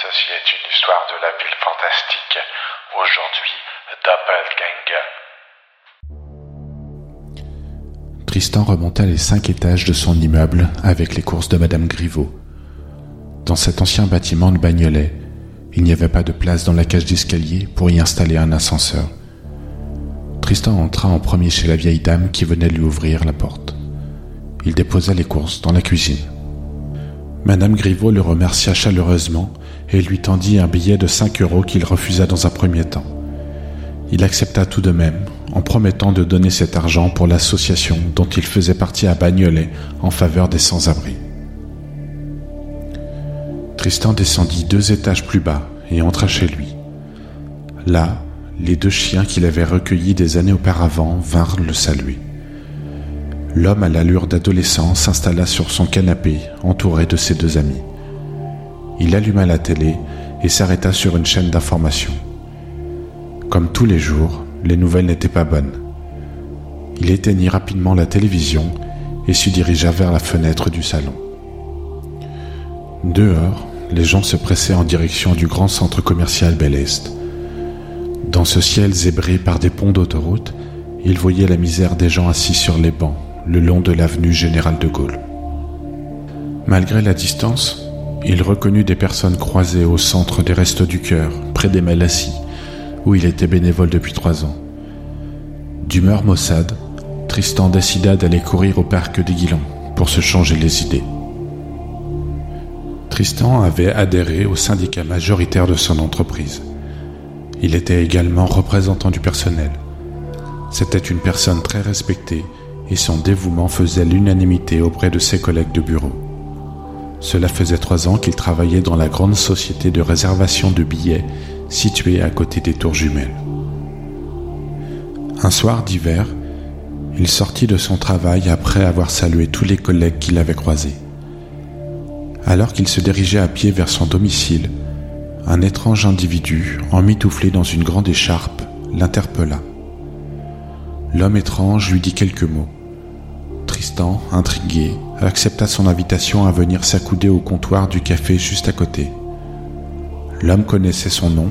Ceci est une histoire de la ville fantastique. Aujourd'hui, Doppelganger. Tristan remonta les cinq étages de son immeuble avec les courses de Madame Griveaux. Dans cet ancien bâtiment de Bagnolet, il n'y avait pas de place dans la cage d'escalier pour y installer un ascenseur. Tristan entra en premier chez la vieille dame qui venait lui ouvrir la porte. Il déposa les courses dans la cuisine. Madame Griveaux le remercia chaleureusement et lui tendit un billet de 5 euros qu'il refusa dans un premier temps. Il accepta tout de même, en promettant de donner cet argent pour l'association dont il faisait partie à Bagnolet en faveur des sans-abri. Tristan descendit deux étages plus bas et entra chez lui. Là, les deux chiens qu'il avait recueillis des années auparavant vinrent le saluer. L'homme à l'allure d'adolescent s'installa sur son canapé, entouré de ses deux amis. Il alluma la télé et s'arrêta sur une chaîne d'information. Comme tous les jours, les nouvelles n'étaient pas bonnes. Il éteignit rapidement la télévision et se dirigea vers la fenêtre du salon. Dehors, les gens se pressaient en direction du grand centre commercial Bel Est. Dans ce ciel zébré par des ponts d'autoroute, il voyait la misère des gens assis sur les bancs le long de l'avenue Général de Gaulle. Malgré la distance, il reconnut des personnes croisées au centre des Restos du Cœur, près des Malassis, où il était bénévole depuis trois ans. D'humeur maussade, Tristan décida d'aller courir au parc des Guilans pour se changer les idées. Tristan avait adhéré au syndicat majoritaire de son entreprise. Il était également représentant du personnel. C'était une personne très respectée et son dévouement faisait l'unanimité auprès de ses collègues de bureau. Cela faisait trois ans qu'il travaillait dans la grande société de réservation de billets située à côté des tours jumelles. Un soir d'hiver, il sortit de son travail après avoir salué tous les collègues qu'il avait croisés. Alors qu'il se dirigeait à pied vers son domicile, un étrange individu, emmitouflé dans une grande écharpe, l'interpella. L'homme étrange lui dit quelques mots. Tristan, intrigué, accepta son invitation à venir s'accouder au comptoir du café juste à côté. L'homme connaissait son nom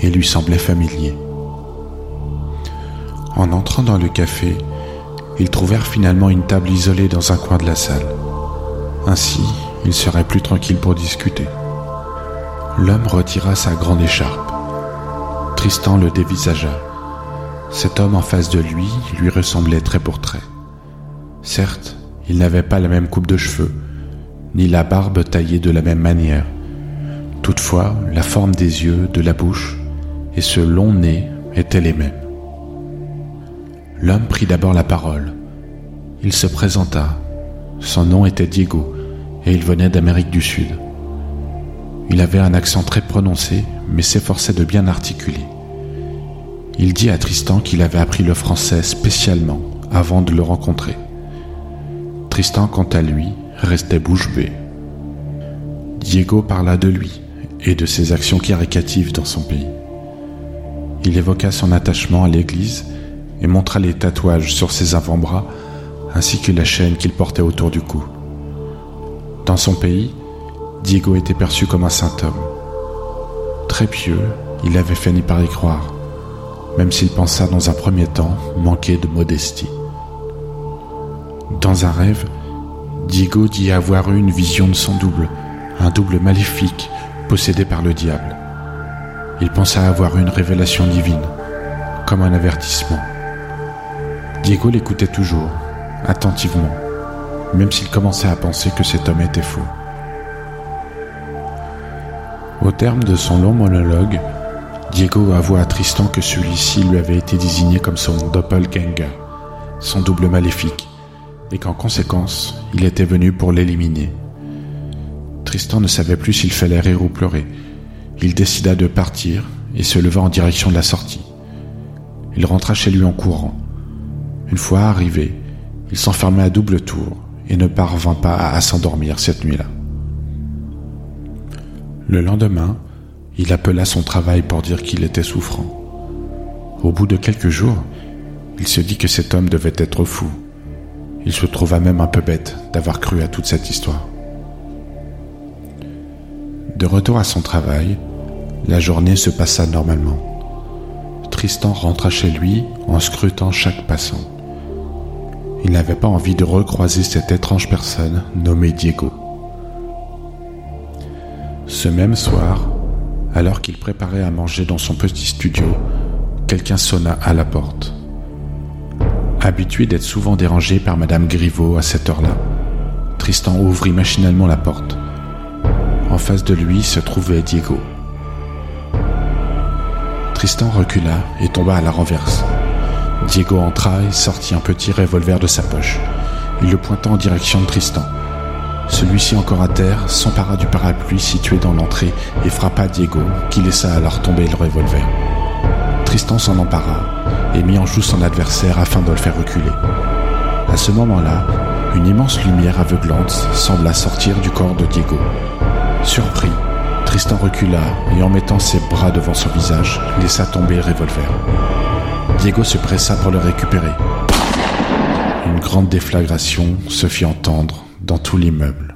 et lui semblait familier. En entrant dans le café, ils trouvèrent finalement une table isolée dans un coin de la salle. Ainsi, ils seraient plus tranquilles pour discuter. L'homme retira sa grande écharpe. Tristan le dévisagea. Cet homme en face de lui lui ressemblait trait pour trait. Certes, il n'avait pas la même coupe de cheveux, ni la barbe taillée de la même manière. Toutefois, la forme des yeux, de la bouche et ce long nez étaient les mêmes. L'homme prit d'abord la parole. Il se présenta. Son nom était Diego et il venait d'Amérique du Sud. Il avait un accent très prononcé, mais s'efforçait de bien articuler. Il dit à Tristan qu'il avait appris le français spécialement avant de le rencontrer. Tristan, quant à lui, restait bouche bée. Diego parla de lui et de ses actions caricatives dans son pays. Il évoqua son attachement à l'Église et montra les tatouages sur ses avant-bras ainsi que la chaîne qu'il portait autour du cou. Dans son pays, Diego était perçu comme un saint homme. Très pieux, il avait fini par y croire, même s'il pensa dans un premier temps manquer de modestie. Dans un rêve, Diego dit avoir eu une vision de son double, un double maléfique possédé par le diable. Il pensa avoir eu une révélation divine, comme un avertissement. Diego l'écoutait toujours, attentivement, même s'il commençait à penser que cet homme était faux. Au terme de son long monologue, Diego avoua à Tristan que celui-ci lui avait été désigné comme son doppelganger, son double maléfique, et qu'en conséquence, il était venu pour l'éliminer. Tristan ne savait plus s'il fallait rire ou pleurer. Il décida de partir et se leva en direction de la sortie. Il rentra chez lui en courant. Une fois arrivé, il s'enfermait à double tour et ne parvint pas à s'endormir cette nuit-là. Le lendemain, il appela son travail pour dire qu'il était souffrant. Au bout de quelques jours, il se dit que cet homme devait être fou il se trouva même un peu bête d'avoir cru à toute cette histoire. De retour à son travail, la journée se passa normalement. Tristan rentra chez lui en scrutant chaque passant. Il n'avait pas envie de recroiser cette étrange personne nommée Diego. Ce même soir, alors qu'il préparait à manger dans son petit studio, quelqu'un sonna à la porte. Habitué d'être souvent dérangé par Madame Griveaux à cette heure-là, Tristan ouvrit machinalement la porte. En face de lui se trouvait Diego. Tristan recula et tomba à la renverse. Diego entra et sortit un petit revolver de sa poche. Il le pointa en direction de Tristan. Celui-ci encore à terre s'empara du parapluie situé dans l'entrée et frappa Diego, qui laissa alors tomber le revolver. Tristan s'en empara et mit en joue son adversaire afin de le faire reculer. À ce moment-là, une immense lumière aveuglante sembla sortir du corps de Diego. Surpris, Tristan recula et en mettant ses bras devant son visage, laissa tomber le revolver. Diego se pressa pour le récupérer. Une grande déflagration se fit entendre dans tout l'immeuble.